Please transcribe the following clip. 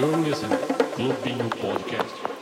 You're listening Clubinho Podcast.